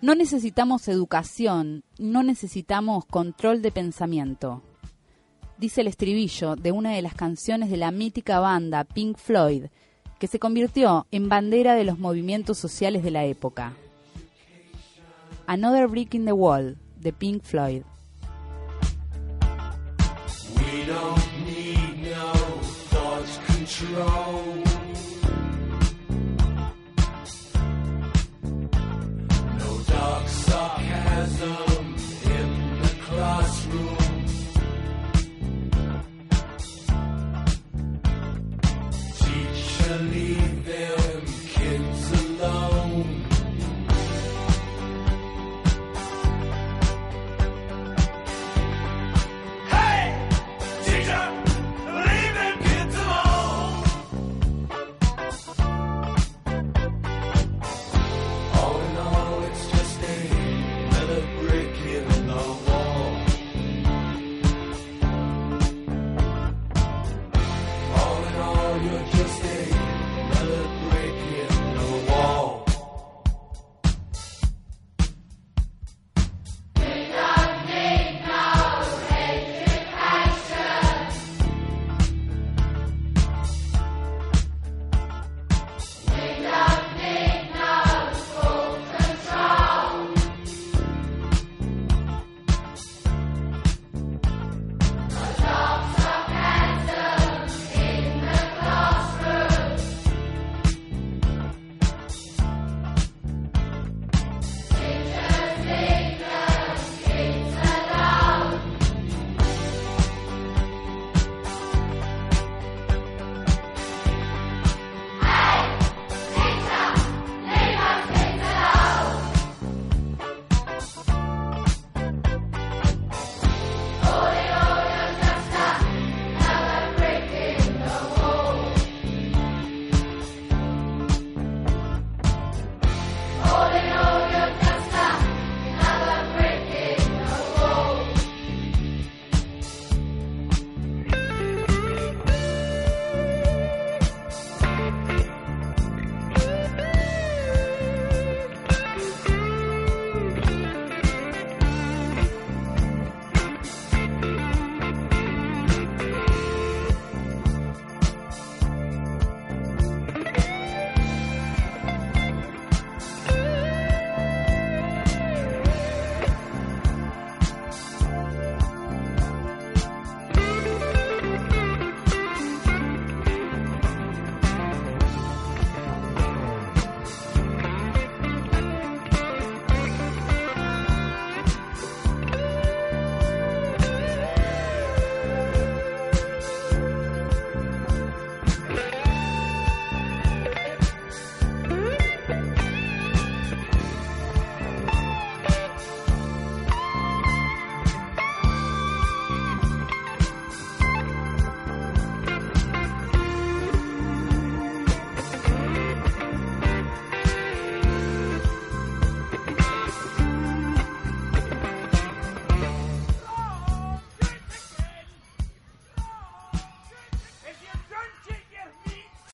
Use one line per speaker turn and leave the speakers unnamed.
no necesitamos educación, no necesitamos control de pensamiento. Dice el estribillo de una de las canciones de la mítica banda Pink Floyd, que se convirtió en bandera de los movimientos sociales de la época. Another Brick in the Wall, de Pink Floyd. We don't need no control.